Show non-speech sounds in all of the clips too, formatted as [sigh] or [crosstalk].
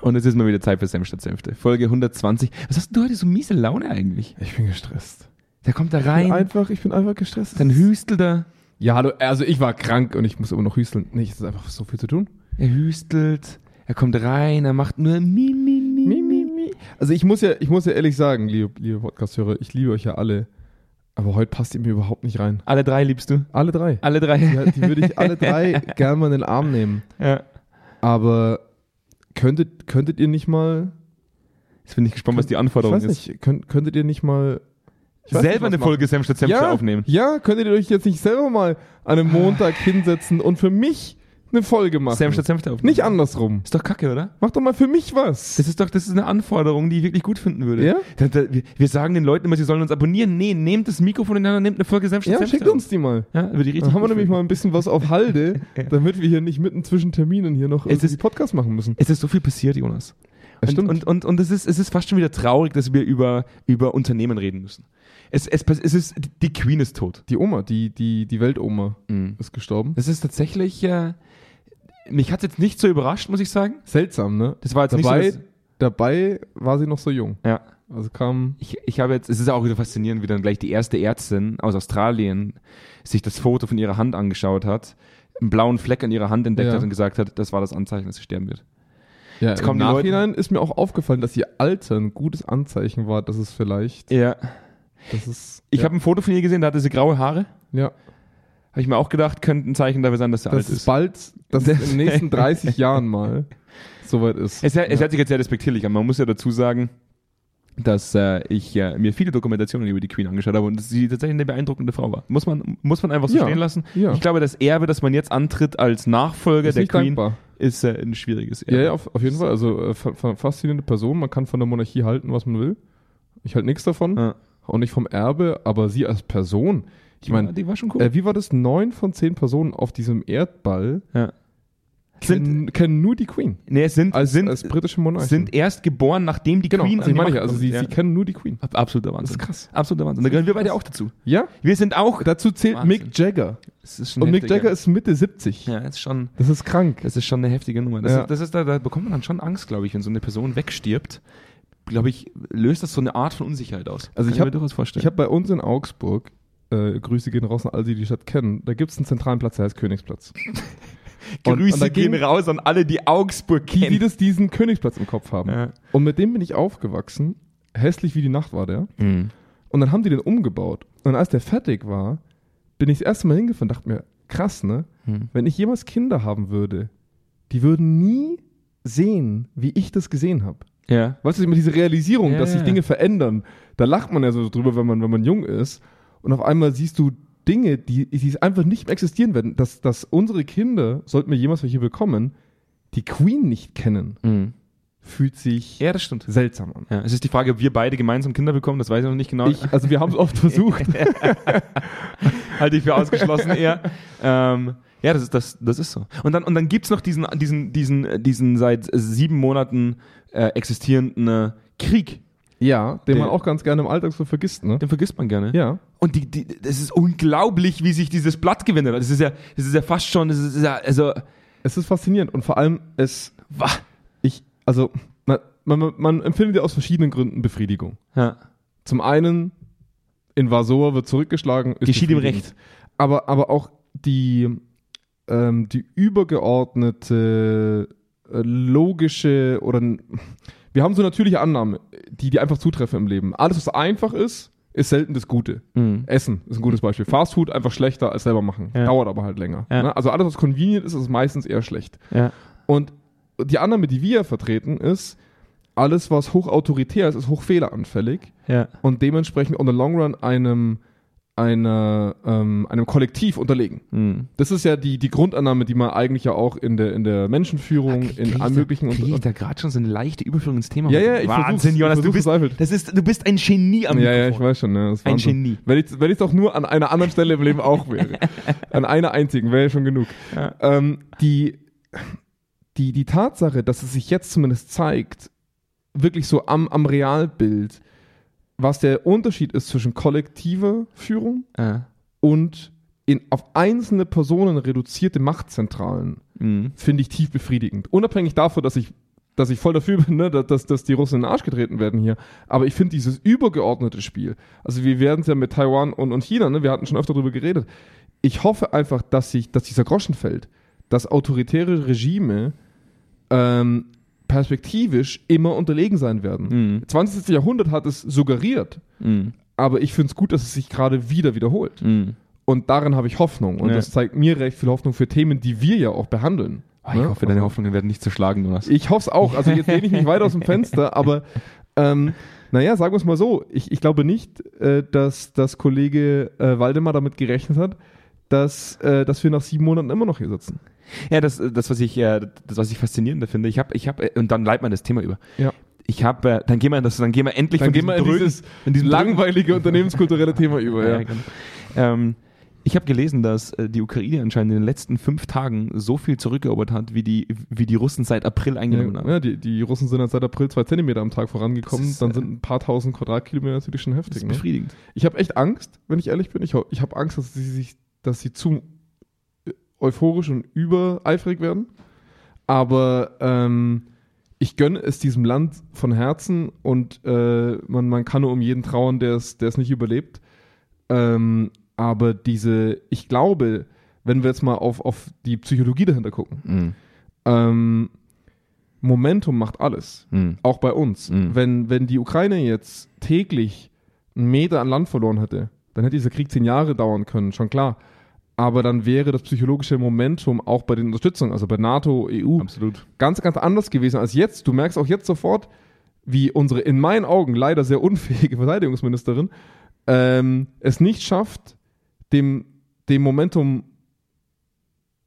Und es ist mal wieder Zeit für Senf statt Senfte. Folge 120. Was hast du heute so miese Laune eigentlich? Ich bin gestresst. Der kommt da Ich bin rein, einfach, ich bin einfach gestresst. dann hüstelt er, ja, hallo, also ich war krank und ich muss immer noch hüsteln. Nee, es ist einfach so viel zu tun. er hüstelt, er kommt rein, er macht nur mi, mi, mi, Mi, mi, mi. Also ich muss ja, ich muss ja ehrlich sagen, liebe, liebe Podcast-Hörer, ich liebe euch ja alle. Aber heute passt ihr mir überhaupt nicht rein. Alle drei liebst du? Alle drei. Alle drei? Ja, die würde ich alle drei [laughs] gerne mal in den Arm nehmen. ja. Aber könntet, könntet ihr nicht mal, Jetzt bin ich gespannt, was die Anforderung ist. könnt, könntet ihr nicht mal Selber nicht, eine Folge Senf statt ja, aufnehmen. Ja, könntet ihr euch jetzt nicht selber mal an einem Montag hinsetzen und für mich eine Folge machen? Senf statt Senfte aufnehmen. Nicht andersrum. Ist doch kacke, oder? Mach doch mal für mich was. Das ist doch, das ist eine Anforderung, die ich wirklich gut finden würde. Ja? Da, da, wir, wir sagen den Leuten immer, sie sollen uns abonnieren. Nee, nehmt das Mikrofon in der Hand und nehmt eine Folge Senf statt Ja, Senfte schickt auf. uns die mal. Ja, würde ich richtig Dann haben wir nämlich finden. mal ein bisschen was auf Halde, [laughs] Ja. damit wir hier nicht mitten zwischen Terminen hier noch Es ist- Podcast machen müssen. Es ist so viel passiert, Jonas. Das Und, stimmt. und, und, und es, ist, es ist fast schon wieder traurig, dass wir über, über Unternehmen reden müssen. Es, es, es ist, die Queen ist tot. Die Oma, die, die, die Weltoma ist gestorben. Das ist tatsächlich, äh, mich hat es jetzt nicht so überrascht, muss ich sagen. Seltsam, ne? Das war jetzt Dabei, nicht so, dabei war sie noch so jung. ja. Also kam, Ich, ich habe jetzt, es ist auch wieder faszinierend, wie dann gleich die erste Ärztin aus Australien sich das Foto von ihrer Hand angeschaut hat, einen blauen Fleck an ihrer Hand entdeckt Ja. hat und gesagt hat, das war das Anzeichen, dass sie sterben wird. ja, Jetzt im kommen Leute- Nachhinein ist mir auch aufgefallen, dass ihr Alter ein gutes Anzeichen war, dass es vielleicht, Ja. das ist, Ich ja, habe ein Foto von ihr gesehen, da hatte sie graue Haare. ja, Habe ich mir auch gedacht, könnte ein Zeichen dafür sein, dass sie alt dass es ist. bald, dass es in den nächsten [laughs] 30 Jahren mal soweit ist. Es, es ja. hört sich jetzt sehr respektierlich an. Man muss ja dazu sagen, dass äh, ich äh, mir viele Dokumentationen über die Queen angeschaut habe und dass sie tatsächlich eine beeindruckende Frau war. Muss man, muss man einfach so Ja, stehen lassen. ja. Ich glaube, das Erbe, das man jetzt antritt als Nachfolger Ist der Queen, dankbar. ist äh, ein schwieriges Erbe. Ja, ja, auf, auf jeden Fall. Also äh, fa- fa- faszinierende Person. Man kann von der Monarchie halten, was man will. Ich halte nichts davon. Auch nicht vom Erbe, aber sie als Person. Ich meine, ja, die war schon cool. äh, wie war das? Neun von zehn Personen auf diesem Erdball ja. Sind, kennen, nur die Queen. nee, es sind, Als, sind, als britische Monarchin. sind erst geboren, nachdem die genau, Queen also ich meine ja, also sie, kommt. sie kennen nur die Queen. ja. Absoluter Das Wahnsinn. ist krass. Absoluter Wahnsinn. Da gehören wir beide auch dazu. Ja? Wir sind auch. Dazu zählt Wahnsinn. Mick Jagger. Das Und Mick. Jagger ist Mitte 70. Ja, das ist schon. Das ist krank. Das ist schon eine heftige Nummer. Das, Ja. ist, das ist da, da bekommt man dann schon Angst, glaube ich, wenn so eine Person wegstirbt. Glaube ich, löst das so eine Art von Unsicherheit aus. Also Kann ich hab- mir durchaus vorstellen. Ich habe bei uns in Augsburg, äh, Grüße gehen raus an alle, die die Stadt kennen, da gibt es einen zentralen Platz, der heißt Königsplatz. [laughs] Und- Grüße und gehen raus an alle, die Augsburg Die, die kennen. das diesen Königsplatz im Kopf haben. Ja. Und mit dem bin ich aufgewachsen. Hässlich wie die Nacht war der. Mhm. Und dann haben die den umgebaut. Und als der fertig war, bin ich das erste Mal hingefahren und dachte mir, krass, ne? Mhm. Wenn ich jemals Kinder haben würde, die würden nie sehen, wie ich das gesehen habe. Ja. Weißt du, immer diese Realisierung, Ja, dass sich. Dinge verändern, da lacht man ja so drüber, wenn man, wenn man jung ist. Und auf einmal siehst du Dinge, die, die einfach nicht mehr existieren werden. Dass, dass unsere Kinder, sollten wir jemals welche bekommen, die Queen nicht kennen, Mhm. fühlt sich Ja, das stimmt. seltsam an. Ja, es ist die Frage, ob wir beide gemeinsam Kinder bekommen, das weiß ich noch nicht genau. Ich, also wir haben es oft [laughs] versucht. [laughs] halte ich für ausgeschlossen eher. Ähm, ja, das ist, das, das ist so. Und dann, und dann gibt's noch diesen, diesen, diesen, diesen seit sieben Monaten äh, existierenden äh, Krieg. Ja, den Der- man auch ganz gerne im Alltag so vergisst, ne? Den vergisst man gerne. Ja. Und die, die, das ist unglaublich, wie sich dieses Blatt gewendet hat. Das ist ja, das ist ja fast schon, das ist ja, also, Es ist faszinierend und vor allem es, wah. ich, also man, man, man empfindet ja aus verschiedenen Gründen Befriedigung. Ja. Zum einen, Invasor wird zurückgeschlagen. Ist Geschieht ihm recht. Aber, aber auch die, ähm, die übergeordnete, äh, logische oder wir haben so natürliche Annahmen, die, die einfach zutreffen im Leben. Alles, was einfach ist, ist selten das Gute. Mhm. Essen ist ein gutes Beispiel. Fast Food einfach schlechter als selber machen. Ja. Dauert aber halt länger. Ja. Ne? Also alles, was convenient ist, ist meistens eher schlecht. Ja. Und die Annahme, die wir vertreten, ist, alles, was hochautoritär ist, ist hochfehleranfällig und dementsprechend on the long run einem, einer, ähm, einem Kollektiv unterlegen. Mhm. Das ist ja die, die Grundannahme, die man eigentlich ja auch in der, in der Menschenführung, in allen möglichen Kriege ich und, da gerade schon so eine leichte Überführung ins Thema? Ja, ja, ich Wahnsinn, Jonas, ich du bist, verzweifelt. das ist, du bist ein Genie am Ja, ja, Mikrofon. ich weiß schon. Ja, ist Ein. Genie. Wenn ich, wenn ich doch nur an einer anderen Stelle im Leben auch wäre. [laughs] an einer einzigen, wäre ja schon genug. Ja. Ähm, die, die, die Tatsache, dass es sich jetzt zumindest zeigt, wirklich so am, am Realbild, was der Unterschied ist zwischen kollektiver Führung Ja. und in, auf einzelne Personen reduzierte Machtzentralen, Mhm. finde ich tief befriedigend. Unabhängig davon, dass ich dass ich voll dafür bin, ne, dass, dass, dass die Russen in den Arsch getreten werden hier. Aber ich finde dieses übergeordnete Spiel, also wir werden es ja mit Taiwan und, und China, ne, wir hatten schon öfter darüber geredet. Ich hoffe einfach, dass sich, dass dieser Groschen fällt, dass autoritäre Regime ähm, perspektivisch immer unterlegen sein werden. Mhm. 20. Jahrhundert hat es suggeriert, Mhm. aber ich finde es gut, dass es sich gerade wieder wiederholt. Mhm. Und darin habe ich Hoffnung. Und Ja. das zeigt mir recht viel Hoffnung für Themen, die wir ja auch behandeln. Ah, ich Ne? hoffe, deine Hoffnungen werden nicht zerschlagen, Jonas. ich hoffe es auch. Also jetzt lehne ich mich weit aus dem [laughs] Fenster, aber ähm, naja, sagen wir es mal so. Ich, ich glaube nicht, äh, dass das Kollege äh, Waldemar damit gerechnet hat, dass, äh, dass wir nach sieben Monaten immer noch hier sitzen. Ja, das, das was ich, äh, das, was ich faszinierender finde, ich habe, ich habe, und dann leitet man das Thema über. Ja. Ich habe, äh, dann gehen wir, das, dann gehen wir endlich Dann von diesem dieses in diesem langweilige unternehmenskulturelle Thema über. Ja, Ja. ja, genau. ähm, ich habe gelesen, dass äh, die Ukraine anscheinend in den letzten fünf Tagen so viel zurückerobert hat, wie die, wie die Russen seit April eingenommen haben. Ja, die, die Russen sind seit April zwei Zentimeter am Tag vorangekommen. Das ist, Dann äh, sind ein paar tausend Quadratkilometer natürlich schon Das heftig. ist Ne? befriedigend. Ich habe echt Angst, wenn ich ehrlich bin. Ich, ich habe Angst, dass sie sich, dass sie zu äh, euphorisch und übereifrig werden. Aber ähm, ich gönne es diesem Land von Herzen und äh, man, man kann nur um jeden trauern, der es, nicht überlebt. Ähm, aber diese, ich glaube, wenn wir jetzt mal auf, auf die Psychologie dahinter gucken, Mhm. ähm, Momentum macht alles Mhm. auch bei uns. Mhm. Wenn, wenn die Ukraine jetzt täglich einen Meter an Land verloren hätte, dann hätte dieser Krieg zehn Jahre dauern können, schon klar. Aber dann wäre das psychologische Momentum auch bei den Unterstützungen, also bei NATO, EU, Absolut. ganz, ganz anders gewesen als jetzt. Du merkst auch jetzt sofort, wie unsere in meinen Augen leider sehr unfähige [laughs] Verteidigungsministerin ähm, es nicht schafft, dem, dem Momentum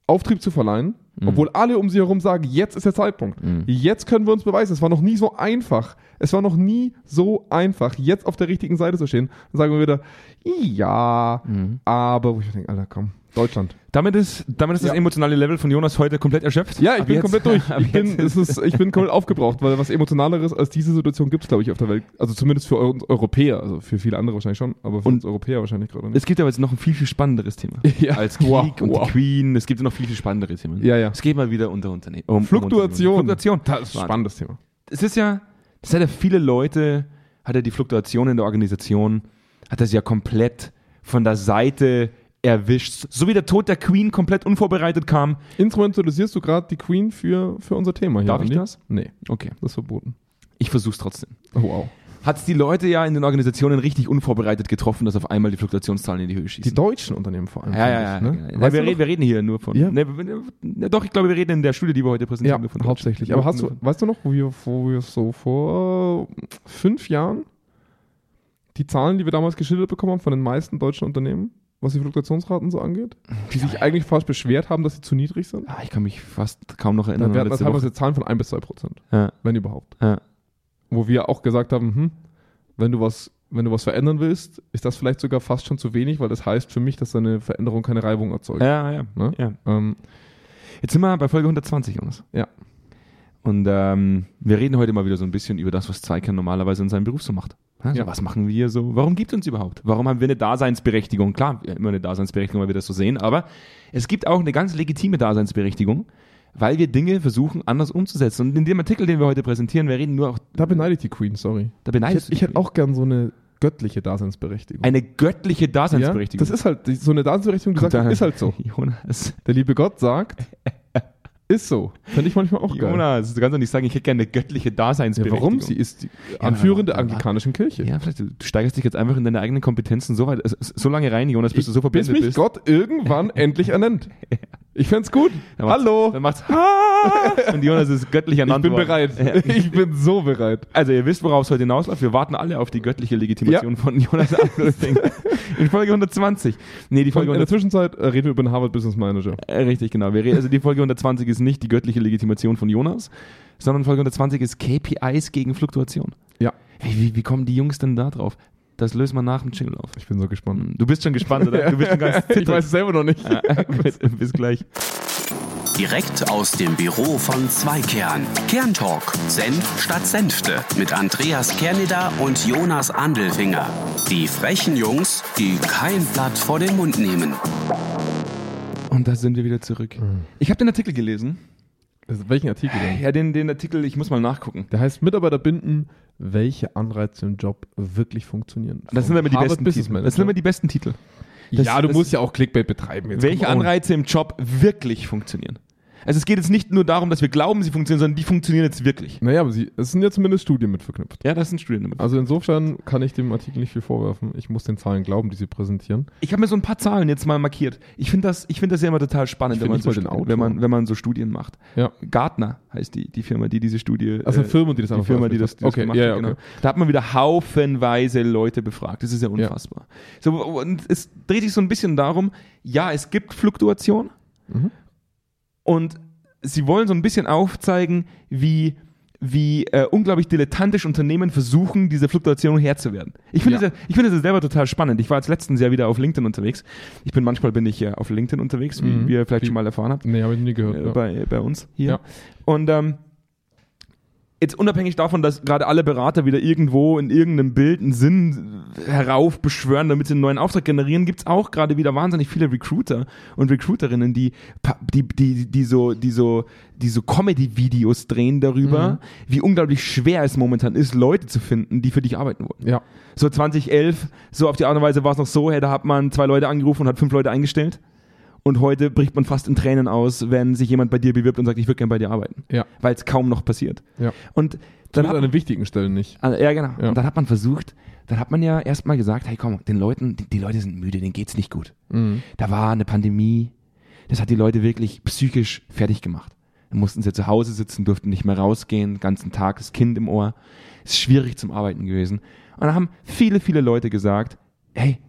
Auftrieb zu verleihen, Mhm. obwohl alle um sie herum sagen, jetzt ist der Zeitpunkt. Mhm. Jetzt können wir uns beweisen. Es war noch nie so einfach. Es war noch nie so einfach, jetzt auf der richtigen Seite zu stehen. Dann sagen wir wieder, ja, Mhm. aber wo ich denke, Alter, komm, Deutschland. Damit ist, damit ist das Ja. emotionale Level von Jonas heute komplett erschöpft. Ja, ich Ab bin jetzt- komplett durch. [laughs] Ich bin, jetzt es ist, ich bin komplett aufgebraucht, weil was Emotionaleres als diese Situation gibt es, glaube ich, auf der Welt. Also zumindest für uns Europäer. Also für viele andere wahrscheinlich schon, aber für Und- uns Europäer wahrscheinlich gerade nicht. Es gibt aber jetzt noch ein viel, viel spannenderes Thema. [laughs] Ja. Als Krieg Wow, und wow. die Queen. Es gibt noch viel, viel spannendere Themen. Ja, ja. Es geht mal wieder unter Unternehmen. Um, um Fluktuation. Unternehmen. Fluktuation. Das ist ein spannendes Thema. Es ist ja, das hat ja viele Leute, hat ja die Fluktuation in der Organisation, hat das ja komplett von der Seite erwischt. So wie der Tod der Queen komplett unvorbereitet kam. Instrumentalisierst du gerade die Queen für, für unser Thema hier? Darf ich das? Nee, Okay. das ist verboten. Ich versuch's trotzdem. Oh, wow. Hat es die Leute ja in den Organisationen richtig unvorbereitet getroffen, dass auf einmal die Fluktuationszahlen in die Höhe Die schießen. deutschen Unternehmen vor allem. ja, ja, ja. ne? genau. Weißt wir, reden, wir reden hier nur von. Ja. Ne, ne, doch, ich glaube, wir reden in der Studie, die wir heute präsentieren. Ja, nur von hauptsächlich. Aber hast du, weißt du noch, wo wir, wo wir so vor fünf Jahren die Zahlen, die wir damals geschildert bekommen haben von den meisten deutschen Unternehmen, was die Fluktuationsraten so angeht, die sich eigentlich fast beschwert haben, dass sie zu niedrig sind? Ah, ich kann mich fast kaum noch Dann erinnern. werden das teilweise Zahlen von 1 bis 2 Prozent, Ja, wenn überhaupt. ja. Wo wir auch gesagt haben, hm, wenn du was, wenn du was verändern willst, ist das vielleicht sogar fast schon zu wenig, weil das heißt für mich, dass eine Veränderung keine Reibung erzeugt. Ja, ja, Ne? ja. Ähm, Jetzt sind wir bei Folge 120, Jonas. Ja. Und ähm, wir reden heute mal wieder so ein bisschen über das, was Zweikern normalerweise in seinem Beruf so macht. Also, Ja. Was machen wir so? Warum gibt es uns überhaupt? Warum haben wir eine Daseinsberechtigung? Klar, immer eine Daseinsberechtigung, weil wir das so sehen, aber es gibt auch eine ganz legitime Daseinsberechtigung, weil wir Dinge versuchen, anders umzusetzen. Und in dem Artikel, den wir heute präsentieren, wir reden nur auch, da beneide ich die Queen, sorry. da Ich, beneidest hätte- ich hätte auch gern so eine göttliche Daseinsberechtigung. eine göttliche ja, Daseinsberechtigung. das ist halt so eine Daseinsberechtigung, die Guck sagt, ist halt so. [laughs] Jonas, Der liebe Gott sagt, [laughs] ist so. Fände ich manchmal auch geil. Jonas, du kannst doch nicht sagen, ich hätte gerne eine göttliche Ja, Daseinsberechtigung. warum? Sie ist die Anführerin der aber- anglikanischen Kirche. Ja, vielleicht, du steigerst dich jetzt einfach in deine eigenen Kompetenzen so weit, äh, so lange rein, Jonas, bis du so bis verblendet mich bist. Gott irgendwann endlich ernennt. [laughs] Ich fänd's gut. Dann Hallo. Dann macht's [laughs] und Jonas ist göttlich an Ich bin bereit. Ja. [laughs] Ich bin so bereit. Also ihr wisst, worauf es heute hinausläuft. Wir warten alle auf die göttliche Legitimation von Jonas. [laughs] In Folge 120. Nee, die Folge In der 100, Zwischenzeit äh, reden wir über den Harvard Business Manager. äh, richtig, genau. Also die Folge 120 ist nicht die göttliche Legitimation von Jonas, sondern Folge 120 ist KPIs gegen Fluktuation. Ja. Wie, wie, wie kommen die Jungs denn da drauf? Das lösen wir nach dem Jingle auf. Ich bin so gespannt. Du bist schon gespannt, oder? [laughs] Du bist schon ganz [laughs] ich weiß es selber noch nicht. Ja, gut, [laughs] bis gleich. Direkt aus dem Büro von Zweikern. Kerntalk. Senf statt Senfte. Mit Andreas Kerneder und Jonas Andelfinger. Die frechen Jungs, die kein Blatt vor den Mund nehmen. Und da sind wir wieder zurück. Ich habe den Artikel gelesen. Also, welchen Artikel denn? Ja, den, den Artikel, ich muss mal nachgucken. Der heißt Mitarbeiter binden, welche Anreize im Job wirklich funktionieren. Das sind aber die besten Titel. Das sind immer die besten Titel. das- ja, du musst ja auch Clickbait betreiben. Jetzt Welche. Anreize im Job wirklich funktionieren. Also es geht jetzt nicht nur darum, dass wir glauben, sie funktionieren, sondern die funktionieren jetzt wirklich. Naja, aber sie, es sind ja zumindest Studien mit verknüpft. Ja, das sind Studien damit. Also insofern kann ich dem Artikel nicht viel vorwerfen. Ich muss den Zahlen glauben, die sie präsentieren. Ich habe mir so ein paar Zahlen jetzt mal markiert. Ich finde das, ich finde das ja immer total spannend, wenn find man, so, mal den Stu- Autor. wenn, man, wenn man so Studien macht. Ja. Gartner heißt die, die Firma, die diese Studie. Also äh, Firmen, die das die Firma, die das, die das Okay, gemacht ja, ja, hat. Genau. Da hat man wieder haufenweise Leute befragt. Das ist ja unfassbar. So, und es dreht sich so ein bisschen darum, ja, es gibt Fluktuation Mhm. Und sie wollen so ein bisschen aufzeigen, wie wie äh, unglaublich dilettantisch Unternehmen versuchen, diese Fluktuation Herr zu werden. Ich finde Ja. das, ich finde das selber total spannend. Ich war jetzt letztens ja wieder auf LinkedIn unterwegs. Ich bin manchmal bin ich ja auf LinkedIn unterwegs, wie, Mhm. wie ihr vielleicht Wie- schon mal erfahren habt Nee, habe ich nie gehört. äh, ja. bei, bei uns hier. Ja. Und ähm, jetzt unabhängig davon, dass gerade alle Berater wieder irgendwo in irgendeinem Bild einen Sinn heraufbeschwören, damit sie einen neuen Auftrag generieren, gibt's auch gerade wieder wahnsinnig viele Recruiter und Recruiterinnen, die, die, die, die so, die so, die so Comedy-Videos drehen darüber, Mhm. wie unglaublich schwer es momentan ist, Leute zu finden, die für dich arbeiten wollen. ja. So 2011, so auf die Art und Weise war es noch so, hey, da hat man zwei Leute angerufen und hat fünf Leute eingestellt. Und heute bricht man fast in Tränen aus, wenn sich jemand bei dir bewirbt und sagt, ich würde gerne bei dir arbeiten. Ja. Weil es kaum noch passiert. Ja. Und dann hat, an den wichtigen Stellen nicht. also, ja, genau. Ja. Und dann hat man versucht, dann hat man ja erstmal gesagt, hey komm, den Leuten, die, die Leute sind müde, denen geht's nicht gut. Mhm. Da war eine Pandemie, das hat die Leute wirklich psychisch fertig gemacht. Dann mussten sie zu Hause sitzen, durften nicht mehr rausgehen, den ganzen Tag das Kind im Ohr. Ist schwierig zum Arbeiten gewesen. Und dann haben viele, viele Leute gesagt, hey,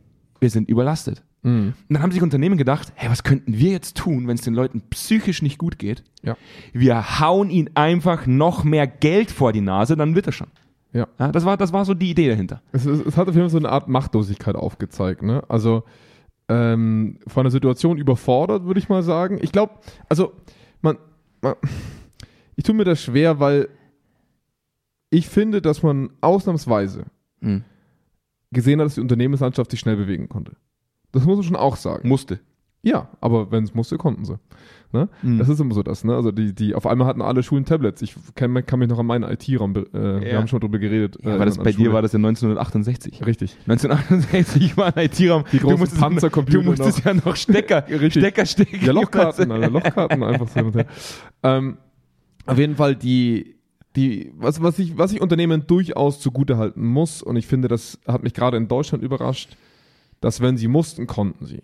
wir sind überlastet. Mhm. Und dann haben sich Unternehmen gedacht, hey, was könnten wir jetzt tun, wenn es den Leuten psychisch nicht gut geht? Ja. Wir hauen ihnen einfach noch mehr Geld vor die Nase, dann wird er schon. Ja. Ja, das, war, das war so die Idee dahinter. Es, es, es hat auf jeden Fall so eine Art Machtlosigkeit aufgezeigt. Ne? Also ähm, von der Situation überfordert, würde ich mal sagen. Ich glaube, also man, man, ich tue mir das schwer, weil ich finde, dass man ausnahmsweise Mhm. gesehen hat, dass die Unternehmenslandschaft sich schnell bewegen konnte. Das muss man schon auch sagen. Musste. Ja, aber wenn es musste, konnten sie. Ne? Mhm. Das ist immer so das, ne? Also die, die, auf einmal hatten alle Schulen Tablets. Ich kann, kann mich noch an meinen IT-Raum, äh, wir Ja. haben schon drüber geredet. Ja, äh, aber das, bei der dir Schule. war das ja 1968. Richtig. 1968 war ein IT-Raum. Die großen du musstest, Panzercomputer Du musstest ja noch Stecker, [laughs] Richtig. Stecker stecken. Ja, Lochkarten, Alter, [laughs] Lochkarten einfach so. und her. Ähm, auf jeden Fall die, die, was, was ich, was ich Unternehmen durchaus zugutehalten muss, und ich finde, das hat mich gerade in Deutschland überrascht, dass wenn sie mussten, konnten sie.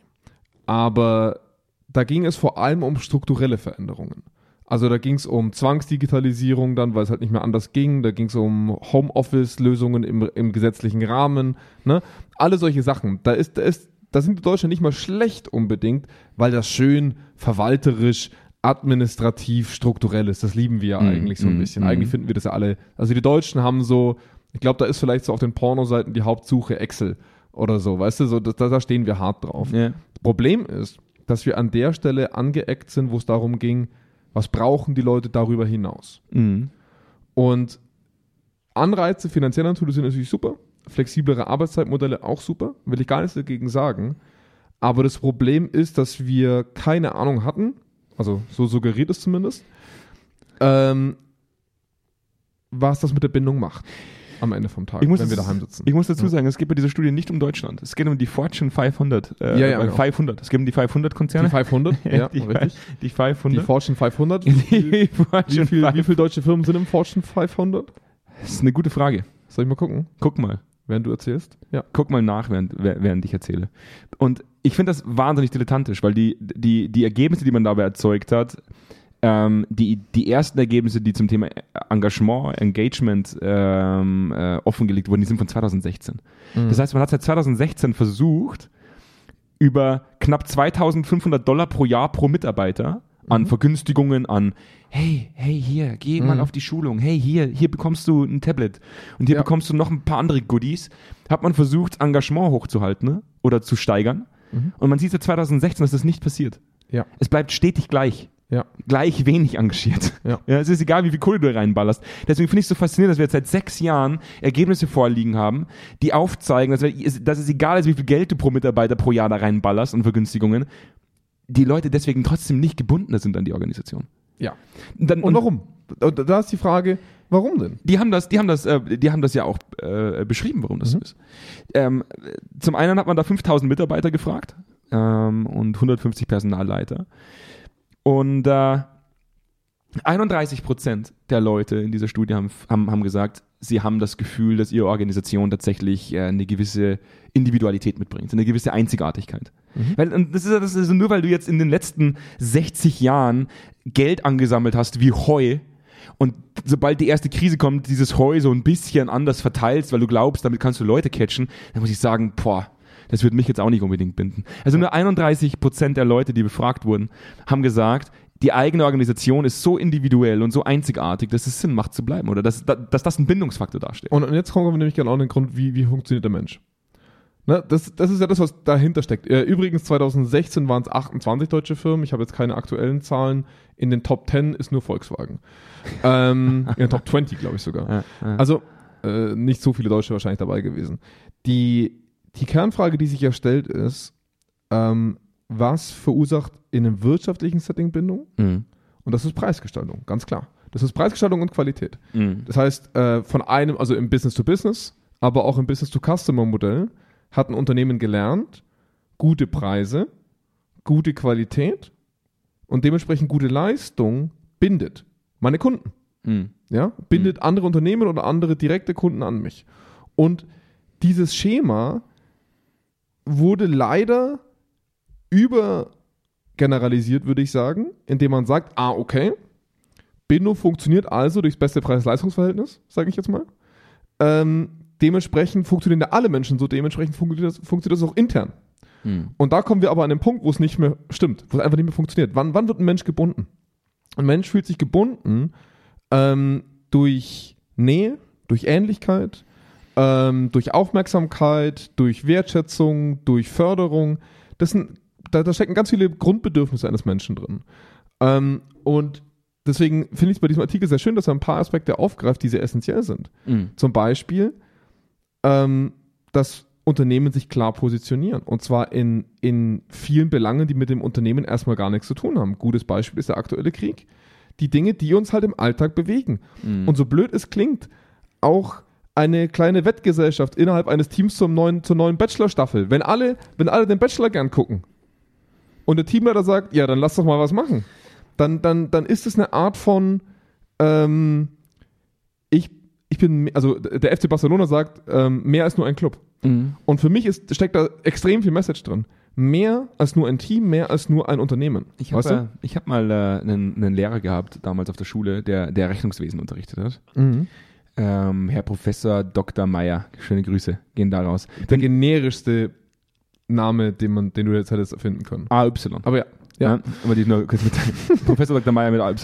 Aber da ging es vor allem um strukturelle Veränderungen. Also da ging es um Zwangsdigitalisierung dann, weil es halt nicht mehr anders ging. Da ging es um Homeoffice-Lösungen im, im gesetzlichen Rahmen. Ne? Alle solche Sachen. Da ist, da ist, da sind die Deutschen nicht mal schlecht unbedingt, weil das schön verwalterisch, administrativ, strukturell ist. Das lieben wir ja Mhm, eigentlich so ein mhm, bisschen. mhm. Eigentlich finden wir das ja alle. Also die Deutschen haben so, ich glaube, da ist vielleicht so auf den Pornoseiten die Hauptsuche Excel oder so. Weißt du, so, da, da stehen wir hart drauf. Ja. Problem ist, dass wir an der Stelle angeeckt sind, wo es darum ging, was brauchen die Leute darüber hinaus. Mhm. Und Anreize finanzieller Natur sind natürlich super, flexiblere Arbeitszeitmodelle auch super, will ich gar nichts dagegen sagen. Aber das Problem ist, dass wir keine Ahnung hatten, also so suggeriert es zumindest, ähm, was das mit der Bindung macht am Ende vom Tag, Ich muss wenn wir dazu- daheim sitzen. Ich muss dazu Ja. sagen, es geht bei dieser Studie nicht um Deutschland. Es geht um die Fortune 500. Äh, Ja, ja, äh, genau. 500. Es geht um die 500-Konzerne. die 500, [laughs] ja, die, richtig. Die Die 500. Fortune 500. Die Fortune [laughs] viel, wie 500. viele deutsche Firmen sind im Fortune 500? Das ist eine gute Frage. Soll ich mal gucken, Guck mal. während du erzählst? Ja. Guck mal nach, während, während ich erzähle. Und ich finde das wahnsinnig dilettantisch, weil die, die, die Ergebnisse, die man dabei erzeugt hat, ähm, die, die ersten Ergebnisse, die zum Thema Engagement, Engagement ähm, äh, offengelegt wurden, die sind von 2016. Mhm. Das heißt, man hat seit 2016 versucht, über knapp 2500 Dollar pro Jahr pro Mitarbeiter an Vergünstigungen, an hey, hey, hier, geh mal Mhm. auf die Schulung, hey, hier, hier bekommst du ein Tablet und hier Ja. bekommst du noch ein paar andere Goodies, hat man versucht, Engagement hochzuhalten ne? oder zu steigern. Mhm. Und man sieht seit 2016, dass das nicht passiert. Ja. Es bleibt stetig gleich. Ja. Gleich wenig engagiert. Ja. es ist egal, wie viel Kohle du reinballerst. Deswegen finde ich es so faszinierend, dass wir jetzt seit sechs Jahren Ergebnisse vorliegen haben, die aufzeigen, dass, wir, dass es egal ist, wie viel Geld du pro Mitarbeiter pro Jahr da reinballerst und Vergünstigungen, die Leute deswegen trotzdem nicht gebundener sind an die Organisation. Ja. Dann, Und warum? Da da ist die Frage, warum denn? Die haben das, die haben das, äh, die haben das ja auch äh, beschrieben, warum das so ist. Ähm, zum einen hat man da 5000 Mitarbeiter gefragt ähm, und 150 Personalleiter. Und äh, 31 Prozent der Leute in dieser Studie haben, haben, haben gesagt, sie haben das Gefühl, dass ihre Organisation tatsächlich äh, eine gewisse Individualität mitbringt, eine gewisse Einzigartigkeit. Weil, und das ist, ja- das ist nur, weil du jetzt in den letzten 60 Jahren Geld angesammelt hast wie Heu und sobald die erste Krise kommt, dieses Heu so ein bisschen anders verteilst, weil du glaubst, damit kannst du Leute catchen, dann muss ich sagen, boah, das wird mich jetzt auch nicht unbedingt binden. Also nur 31 Prozent der Leute, die befragt wurden, haben gesagt, die eigene Organisation ist so individuell und so einzigartig, dass es Sinn macht zu bleiben oder dass, dass das ein Bindungsfaktor darstellt. Und, und jetzt kommen wir nämlich gerne an den Grund, wie, wie funktioniert der Mensch. Ne, das, das ist ja das, was dahinter steckt. Äh, Übrigens, 2016 waren es 28 deutsche Firmen. Ich habe jetzt keine aktuellen Zahlen. In den Top 10 ist nur Volkswagen. ähm, in den Top 20, glaube ich sogar. Ja, ja. Also äh, nicht so viele Deutsche wahrscheinlich dabei gewesen. Die, die Kernfrage, die sich ja stellt, ist, ähm, was verursacht in einem wirtschaftlichen Setting Bindung? Mhm. Und das ist Preisgestaltung, ganz klar. Das ist Preisgestaltung und Qualität. Mhm. Das heißt, äh, von einem, also im Business-to-Business, aber auch im Business-to-Customer-Modell, hat ein Unternehmen gelernt, gute Preise, gute Qualität und dementsprechend gute Leistung bindet meine Kunden. Mhm. Ja? Bindet andere Unternehmen oder andere direkte Kunden an mich. Und dieses Schema wurde leider übergeneralisiert, würde ich sagen, indem man sagt, ah, okay, Bindung funktioniert also durchs beste Preis-Leistungs-Verhältnis, sage ich jetzt mal. Ähm, dementsprechend funktionieren ja alle Menschen so, dementsprechend funktioniert das, funktioniert das auch intern. Mhm. Und da kommen wir aber an den Punkt, wo es nicht mehr stimmt, wo es einfach nicht mehr funktioniert. Wann, wann wird ein Mensch gebunden? Ein Mensch fühlt sich gebunden ähm, durch Nähe, durch Ähnlichkeit, ähm, durch Aufmerksamkeit, durch Wertschätzung, durch Förderung. Das sind, da, da stecken ganz viele Grundbedürfnisse eines Menschen drin. Ähm, und deswegen finde ich es bei diesem Artikel sehr schön, dass er ein paar Aspekte aufgreift, die sehr essentiell sind. Mhm. Zum Beispiel, ähm, dass Unternehmen sich klar positionieren. Und zwar in, in vielen Belangen, die mit dem Unternehmen erstmal gar nichts zu tun haben. Gutes Beispiel ist der aktuelle Krieg. Die Dinge, die uns halt im Alltag bewegen. Mhm. Und so blöd es klingt, auch eine kleine Wettgesellschaft innerhalb eines Teams zum neuen, zur neuen Bachelor-Staffel. Wenn alle, wenn alle den Bachelor gern gucken und der Teamleiter sagt, ja, dann lass doch mal was machen, dann, dann, dann ist es eine Art von, ähm, ich, ich bin, also der FC Barcelona sagt, ähm, mehr als nur ein Club. Mhm. Und für mich ist, steckt da extrem viel Message drin. Mehr als nur ein Team, mehr als nur ein Unternehmen. Ich weißt habe äh, ich hab mal äh, einen, einen Lehrer gehabt, damals auf der Schule, der, der Rechnungswesen unterrichtet hat. Mhm. Ähm, Herr Professor Dr. Meyer. Schöne Grüße, gehen da raus. Der generischste Name, den, man, den du jetzt hättest erfinden können. AY. Aber ja, Ja. ja. aber die nur kurz mit [laughs] Professor Dr. Meyer mit AY.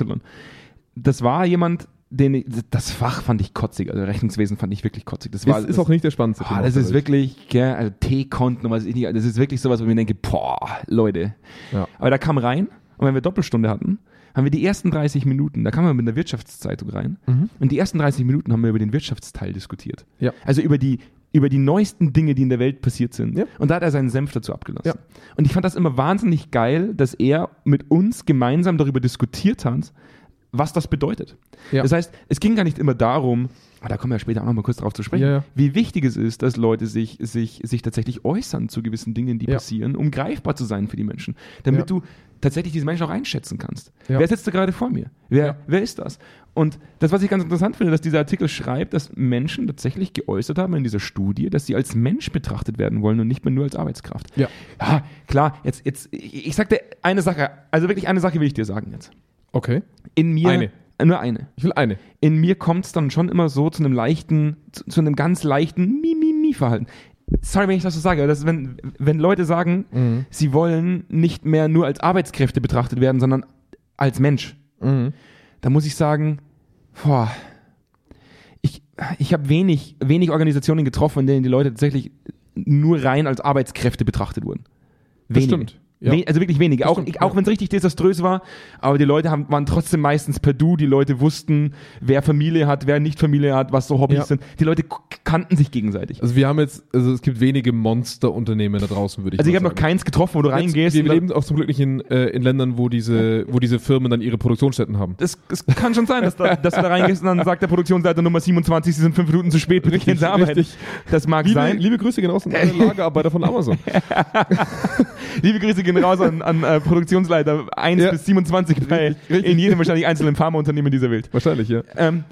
Das war jemand, den ich, das Fach fand ich kotzig, also Rechnungswesen fand ich wirklich kotzig. Das war Das ist auch nicht der spannendste Thema das ist wirklich, gell, also T-Konten und was ich nicht, das ist wirklich sowas, wo ich mir denke, boah, Leute. Ja. Aber da kam rein, und wenn wir Doppelstunde hatten, haben wir die ersten 30 Minuten, da kam man mit einer Wirtschaftszeitung rein, Mhm. und die ersten 30 Minuten haben wir über den Wirtschaftsteil diskutiert. Ja. Also über die, über die neuesten Dinge, die in der Welt passiert sind. Ja. Und da hat er seinen Senf dazu abgelassen. Ja. Und ich fand das immer wahnsinnig geil, dass er mit uns gemeinsam darüber diskutiert hat, was das bedeutet. Ja. Das heißt, es ging gar nicht immer darum, ah, da kommen wir später auch noch mal kurz drauf zu sprechen, Ja, ja. wie wichtig es ist, dass Leute sich, sich, sich tatsächlich äußern zu gewissen Dingen, die passieren, um greifbar zu sein für die Menschen. Damit du tatsächlich diese Menschen auch einschätzen kannst. Wer sitzt da gerade vor mir? Wer, wer ist das? Und das, was ich ganz interessant finde, dass dieser Artikel schreibt, dass Menschen tatsächlich geäußert haben in dieser Studie, dass sie als Mensch betrachtet werden wollen und nicht mehr nur als Arbeitskraft. Ja. Ja, klar, jetzt, jetzt, ich, ich sag dir eine Sache, also wirklich eine Sache will ich dir sagen jetzt. Okay. In mir, Eine. nur eine Ich will eine. in mir kommt es dann schon immer so zu einem leichten, zu, zu einem ganz leichten Mi-Mi-Mi-Verhalten. Sorry, wenn ich das so sage, aber das ist, wenn, wenn Leute sagen, Mhm. sie wollen nicht mehr nur als Arbeitskräfte betrachtet werden, sondern als Mensch, Mhm. da muss ich sagen, boah, ich, ich habe wenig, wenig Organisationen getroffen, in denen die Leute tatsächlich nur rein als Arbeitskräfte betrachtet wurden. Das Wenige. Ja. Also wirklich wenige. Auch, stimmt, auch wenn es richtig desaströs war, aber die Leute haben, waren trotzdem meistens per Du. Die Leute wussten, wer Familie hat, wer nicht Familie hat, was so Hobbys Ja. sind. Die Leute kannten sich gegenseitig. Also wir haben jetzt, also es gibt wenige Monsterunternehmen da draußen, würde ich Also ich mal habe noch sagen. keins getroffen, wo du reingehst. Jetzt, und wir leben auch zum Glück nicht in, äh, in Ländern, wo diese, wo diese Firmen dann ihre Produktionsstätten haben. das, das kann schon sein, dass, da, dass du da reingehst und dann sagt der Produktionsleiter Nummer 27, sie sind fünf Minuten zu spät, bitte gehen Sie arbeiten. richtig. Das mag Liebe, sein. liebe Grüße gehen raus an alle Lagerarbeiter von Amazon. [laughs] [laughs] Liebe Grüße gehen raus an, an äh, Produktionsleiter 1 Ja. bis 27 bei, Richtig, in jedem wahrscheinlich einzelnen Pharmaunternehmen dieser Welt. Wahrscheinlich, ja. Ähm,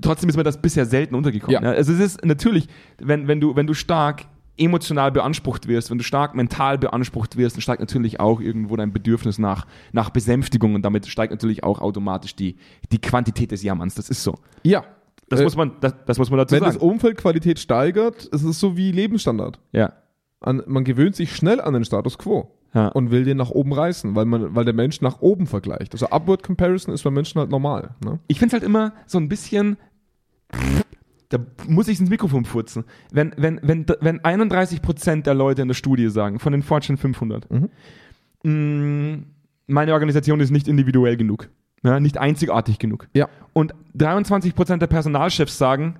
trotzdem ist mir das bisher selten untergekommen. Ja. Also es ist natürlich, wenn, wenn, du, wenn du stark emotional beansprucht wirst, wenn du stark mental beansprucht wirst, dann steigt natürlich auch irgendwo dein Bedürfnis nach, nach Besänftigung und damit steigt natürlich auch automatisch die, die Quantität des Jammerns. Das ist so. Ja. Das, Äh, muss, man, das, das muss man dazu Wenn das sagen. Umfeld Qualität steigert, es ist so wie Lebensstandard. Ja. An, man gewöhnt sich schnell an den Status quo Ja. und will den nach oben reißen, weil, man, weil der Mensch nach oben vergleicht. Also Upward Comparison ist bei Menschen halt normal. Ne? Ich finde es halt immer so ein bisschen. Da muss ich ins Mikrofon furzen. Wenn, wenn, wenn, wenn 31% der Leute in der Studie sagen, von den Fortune 500, Mhm. mh, meine Organisation ist nicht individuell genug, ja, nicht einzigartig genug. Ja. Und 23% der Personalchefs sagen,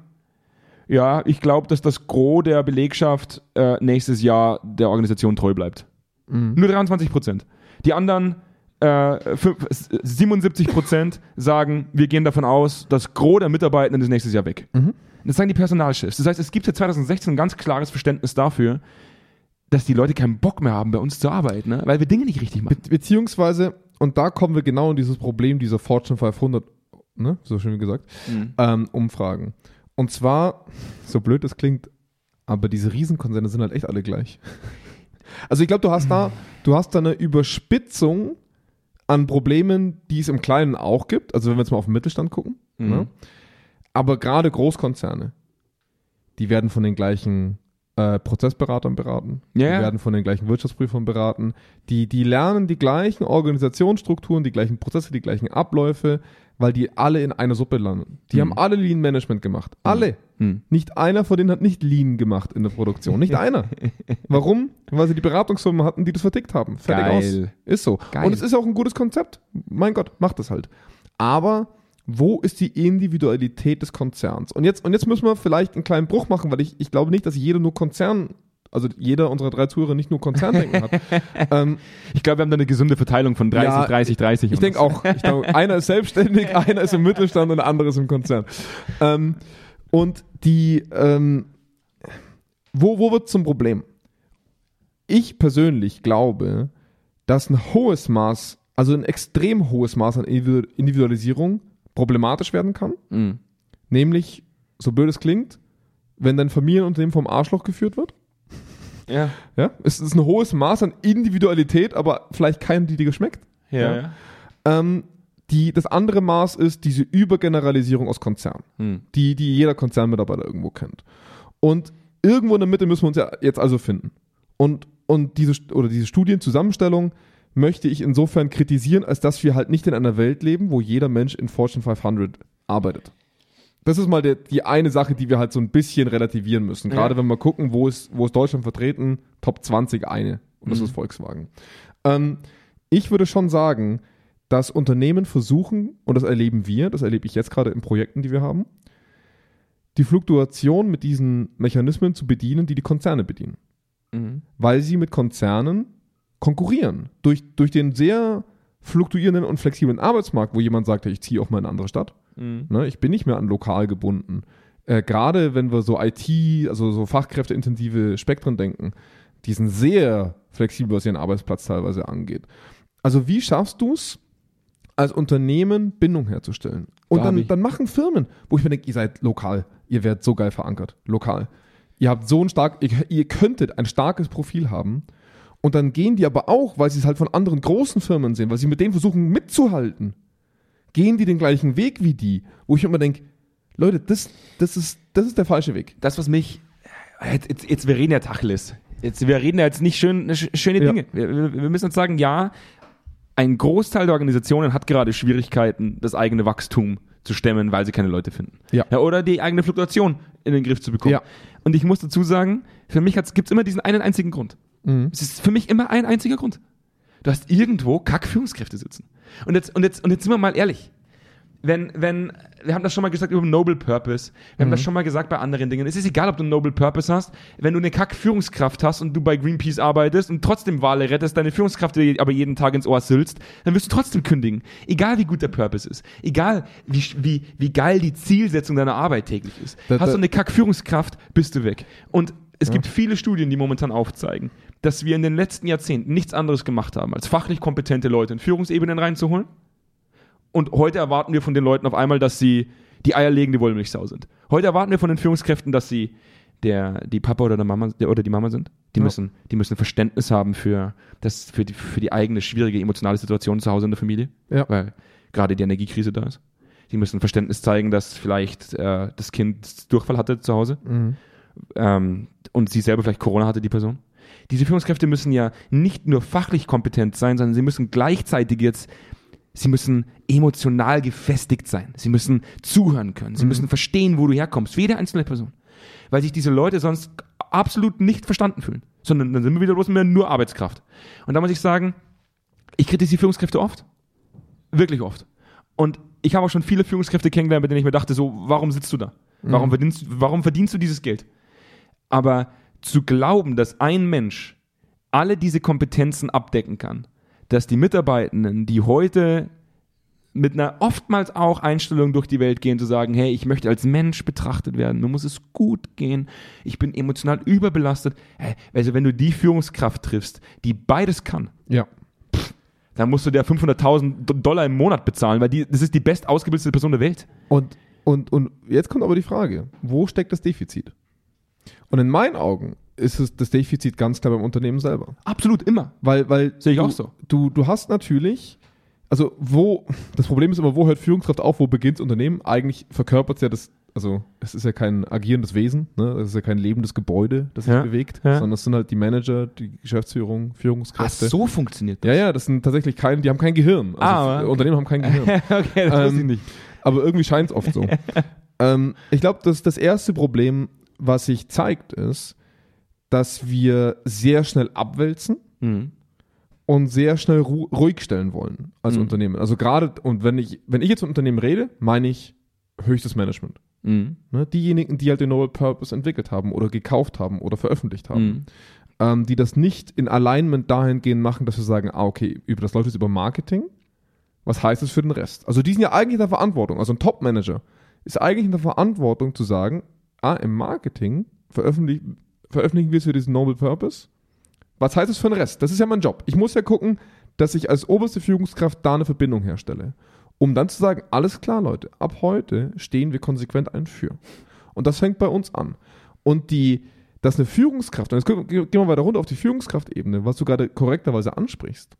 ja, ich glaube, dass das Gros der Belegschaft äh, nächstes Jahr der Organisation treu bleibt. Mhm. Nur 23%. Die anderen äh, fünf- 77% sagen, wir gehen davon aus, das Gros der Mitarbeitenden ist nächstes Jahr weg. Mhm. Das sagen die Personalchefs. Das heißt, es gibt seit 2016 ein ganz klares Verständnis dafür, dass die Leute keinen Bock mehr haben, bei uns zu arbeiten, ne? weil wir Dinge nicht richtig machen. Be beziehungsweise, und da kommen wir genau in dieses Problem dieser Fortune 500, ne, so schön gesagt, Mhm. ähm, Umfragen. Und zwar, so blöd das klingt, aber diese Riesenkonzerne sind halt echt alle gleich. Also ich glaube, du hast da, du hast da eine Überspitzung an Problemen, die es im Kleinen auch gibt. Also wenn wir jetzt mal auf den Mittelstand gucken. Mhm. Ne? Aber gerade Großkonzerne, die werden von den gleichen äh, Prozessberatern beraten, Ja, die werden von den gleichen Wirtschaftsprüfern beraten, die, die lernen die gleichen Organisationsstrukturen, die gleichen Prozesse, die gleichen Abläufe, weil die alle in einer Suppe landen. Die Mhm. haben alle Lean Management gemacht. Alle. Mhm. Nicht einer von denen hat nicht Lean gemacht in der Produktion. Nicht einer. [laughs] Warum? Weil sie die Beratungsfirmen hatten, die das vertickt haben. Fertig Geil. aus. Ist so. Geil. Und es ist auch ein gutes Konzept. Mein Gott, macht das halt. Aber wo ist die Individualität des Konzerns? Und jetzt, und jetzt müssen wir vielleicht einen kleinen Bruch machen, weil ich, ich glaube nicht, dass jeder nur Konzern, also jeder unserer drei Zuhörer nicht nur Konzerndenken hat. [laughs] ähm, Ich glaube, wir haben da eine gesunde Verteilung von 30, Ja, 30, 30. ich denke auch. Ich denk, einer ist selbstständig, [laughs] einer ist im Mittelstand und der andere ist im Konzern. Ähm, und die, ähm, wo, wo wird zum Problem? Ich persönlich glaube, dass ein hohes Maß, also ein extrem hohes Maß an Individu- Individualisierung problematisch werden kann. Mhm. Nämlich, so blöd es klingt, wenn dein Familienunternehmen vom Arschloch geführt wird. Ja. Ja, es ist ein hohes Maß an Individualität, aber vielleicht keinem, die dir geschmeckt. Ja. Ja. ja. Ähm, die, das andere Maß ist diese Übergeneralisierung aus Konzernen, Mhm. die, die jeder Konzernmitarbeiter irgendwo kennt. Und irgendwo in der Mitte müssen wir uns ja jetzt also finden. Und, und diese, oder diese Studienzusammenstellung möchte ich insofern kritisieren, als dass wir halt nicht in einer Welt leben, wo jeder Mensch in Fortune 500 arbeitet. Das ist mal der, die eine Sache, die wir halt so ein bisschen relativieren müssen. Gerade Ja. wenn wir gucken, wo ist, wo ist Deutschland vertreten, Top 20 eine. Und das Mhm. ist Volkswagen. Ähm, ich würde schon sagen, dass Unternehmen versuchen, und das erleben wir, das erlebe ich jetzt gerade in Projekten, die wir haben, die Fluktuation mit diesen Mechanismen zu bedienen, die die Konzerne bedienen. Mhm. Weil sie mit Konzernen konkurrieren. Durch, durch den sehr fluktuierenden und flexiblen Arbeitsmarkt, wo jemand sagt, ich ziehe auch mal in eine andere Stadt. Mhm. Ne? Ich bin nicht mehr an lokal gebunden. Äh, Gerade wenn wir so IT, also so fachkräfteintensive Spektren denken, die sind sehr flexibel, was ihren Arbeitsplatz teilweise angeht. Also wie schaffst du es, als Unternehmen Bindung herzustellen? Und dann, dann machen Firmen, wo ich mir denke, ihr seid lokal, ihr werdet so geil verankert, lokal. Ihr habt so ein stark, ihr, ihr könntet ein starkes Profil haben. Und dann gehen die aber auch, weil sie es halt von anderen großen Firmen sehen, weil sie mit denen versuchen mitzuhalten, gehen die den gleichen Weg wie die, wo ich immer denke, Leute, das, das, ist, das ist der falsche Weg. das, was mich. Jetzt, jetzt, wir reden ja Tacheles. Jetzt, wir reden ja jetzt nicht schön, sch- schöne Ja. Dinge. Wir, wir, wir müssen jetzt sagen, ja, ein Großteil der Organisationen hat gerade Schwierigkeiten, das eigene Wachstum zu stemmen, weil sie keine Leute finden. Ja. oder die eigene Fluktuation in den Griff zu bekommen. Ja. Und ich muss dazu sagen, für mich gibt es immer diesen einen einzigen Grund. Mhm. Es ist für mich immer ein einziger Grund. Du hast irgendwo Kack-Führungskräfte sitzen. Und jetzt, und jetzt, und jetzt sind wir mal ehrlich. Wenn, wenn, wir haben das schon mal gesagt über Noble Purpose. Wir haben das schon mal gesagt bei anderen Dingen. Es ist egal, ob du einen Noble Purpose hast. Wenn du eine Kack-Führungskraft hast und du bei Greenpeace arbeitest und trotzdem Wale rettest, deine Führungskraft dir aber jeden Tag ins Ohr sülzt, dann wirst du trotzdem kündigen. Egal wie gut der Purpose ist. Egal wie, wie, wie geil die Zielsetzung deiner Arbeit täglich ist. Da- hast du eine Kack-Führungskraft, bist du weg. Und es gibt viele Studien, die momentan aufzeigen, dass wir in den letzten Jahrzehnten nichts anderes gemacht haben, als fachlich kompetente Leute in Führungsebenen reinzuholen. Und heute erwarten wir von den Leuten auf einmal, dass sie die eierlegende Wollmilchsau sind. Heute erwarten wir von den Führungskräften, dass sie der, die Papa oder, der Mama, der, oder die Mama sind. Die, Ja. müssen, die müssen Verständnis haben für, das, für, die, für die eigene schwierige emotionale Situation zu Hause in der Familie, Ja. weil gerade die Energiekrise da ist. Die müssen Verständnis zeigen, dass vielleicht äh, das Kind Durchfall hatte zu Hause Mhm. ähm, und sie selber vielleicht Corona hatte, die Person. Diese Führungskräfte müssen ja nicht nur fachlich kompetent sein, sondern sie müssen gleichzeitig jetzt, sie müssen emotional gefestigt sein. Sie müssen zuhören können. Sie müssen verstehen, wo du herkommst. Jede einzelne Person. Weil sich diese Leute sonst absolut nicht verstanden fühlen. Sondern dann sind wir wieder bloß mehr nur Arbeitskraft. Und da muss ich sagen, ich kritisiere Führungskräfte oft. Wirklich oft. Und ich habe auch schon viele Führungskräfte kennengelernt, bei denen ich mir dachte, so, warum sitzt du da? Warum, verdienst, warum verdienst du dieses Geld? Aber zu glauben, dass ein Mensch alle diese Kompetenzen abdecken kann, dass die Mitarbeitenden, die heute mit einer oftmals auch Einstellung durch die Welt gehen, zu sagen, hey, ich möchte als Mensch betrachtet werden, mir muss es gut gehen, ich bin emotional überbelastet. Also wenn du die Führungskraft triffst, die beides kann, Ja. dann musst du der 500.000 Do- Dollar im Monat bezahlen, weil die, das ist die best ausgebildete Person der Welt. Und, und, und jetzt kommt aber die Frage, wo steckt das Defizit? Und in meinen Augen ist es das Defizit ganz klar beim Unternehmen selber. Absolut immer. Weil, weil Sehe ich du, auch so. Du, du hast natürlich, also wo, das Problem ist immer, wo hört Führungskraft auf, wo beginnt das Unternehmen? Eigentlich verkörpert es ja das, also es ist ja kein agierendes Wesen, ne? es ist ja kein lebendes Gebäude, das sich Ja, bewegt, ja. sondern es sind halt die Manager, die Geschäftsführung, Führungskräfte. so funktioniert Ja, ja, das sind tatsächlich kein, die haben kein Gehirn. Also Ah, okay. Unternehmen haben kein Gehirn. [laughs] okay, das wusste ich Ähm, nicht. Aber irgendwie scheint es oft so. [laughs] ähm, ich glaube, das, das erste Problem, was sich zeigt, ist, dass wir sehr schnell abwälzen Mhm. und sehr schnell ru ruhig stellen wollen als Mhm. Unternehmen. Also gerade, und wenn ich, wenn ich jetzt von Unternehmen rede, meine ich höchstes Management. Mhm. Ne? Diejenigen, die halt den Noble Purpose entwickelt haben oder gekauft haben oder veröffentlicht haben. Mhm. Ähm, die das nicht in Alignment dahingehend machen, dass wir sagen, ah, okay, über das läuft jetzt über Marketing. Was heißt das für den Rest? Also die sind ja eigentlich in der Verantwortung. Also ein Top-Manager ist eigentlich in der Verantwortung zu sagen, ah, im Marketing veröffentlich, veröffentlichen wir es für diesen Noble Purpose. Was heißt das für den Rest? Das ist ja mein Job. Ich muss ja gucken, dass ich als oberste Führungskraft da eine Verbindung herstelle. Um dann zu sagen, alles klar, Leute, ab heute stehen wir konsequent ein für. Und das fängt bei uns an. Und die, dass eine Führungskraft, und jetzt gehen wir weiter runter auf die Führungskraftebene, was du gerade korrekterweise ansprichst.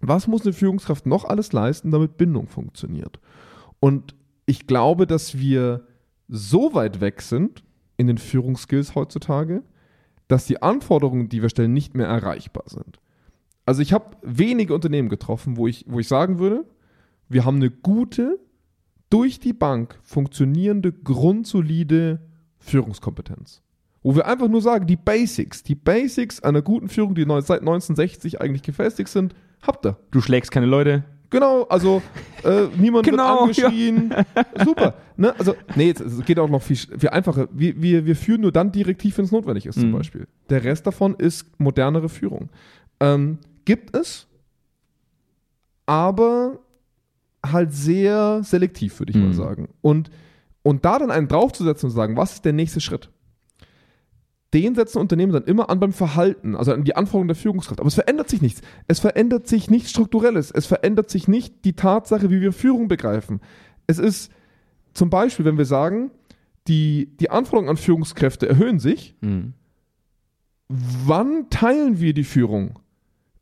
Was muss eine Führungskraft noch alles leisten, damit Bindung funktioniert? Und ich glaube, dass wir so weit weg sind in den Führungsskills heutzutage, dass die Anforderungen, die wir stellen, nicht mehr erreichbar sind. Also ich habe wenige Unternehmen getroffen, wo ich, wo ich sagen würde, wir haben eine gute, durch die Bank funktionierende, grundsolide Führungskompetenz. Wo wir einfach nur sagen, die Basics, die Basics einer guten Führung, die seit 1960 eigentlich gefestigt sind, habt ihr. Du schlägst keine Leute. Genau, also äh, niemand Genau, wird angeschrien. [laughs] Super. Ne? Also, nee, jetzt, es geht auch noch viel, viel einfacher. Wir, wir, wir führen nur dann direktiv, wenn es notwendig ist, zum Mhm. Beispiel. Der Rest davon ist modernere Führung. Ähm, gibt es, aber halt sehr selektiv, würde ich mal Mhm. sagen. Und, und da dann einen draufzusetzen und zu sagen, was ist der nächste Schritt? Den setzen Unternehmen dann immer an beim Verhalten, also an die Anforderungen der Führungskraft. Aber es verändert sich nichts. Es verändert sich nichts Strukturelles. Es verändert sich nicht die Tatsache, wie wir Führung begreifen. Es ist zum Beispiel, wenn wir sagen, die, die Anforderungen an Führungskräfte erhöhen sich, Mhm. wann teilen wir die Führung?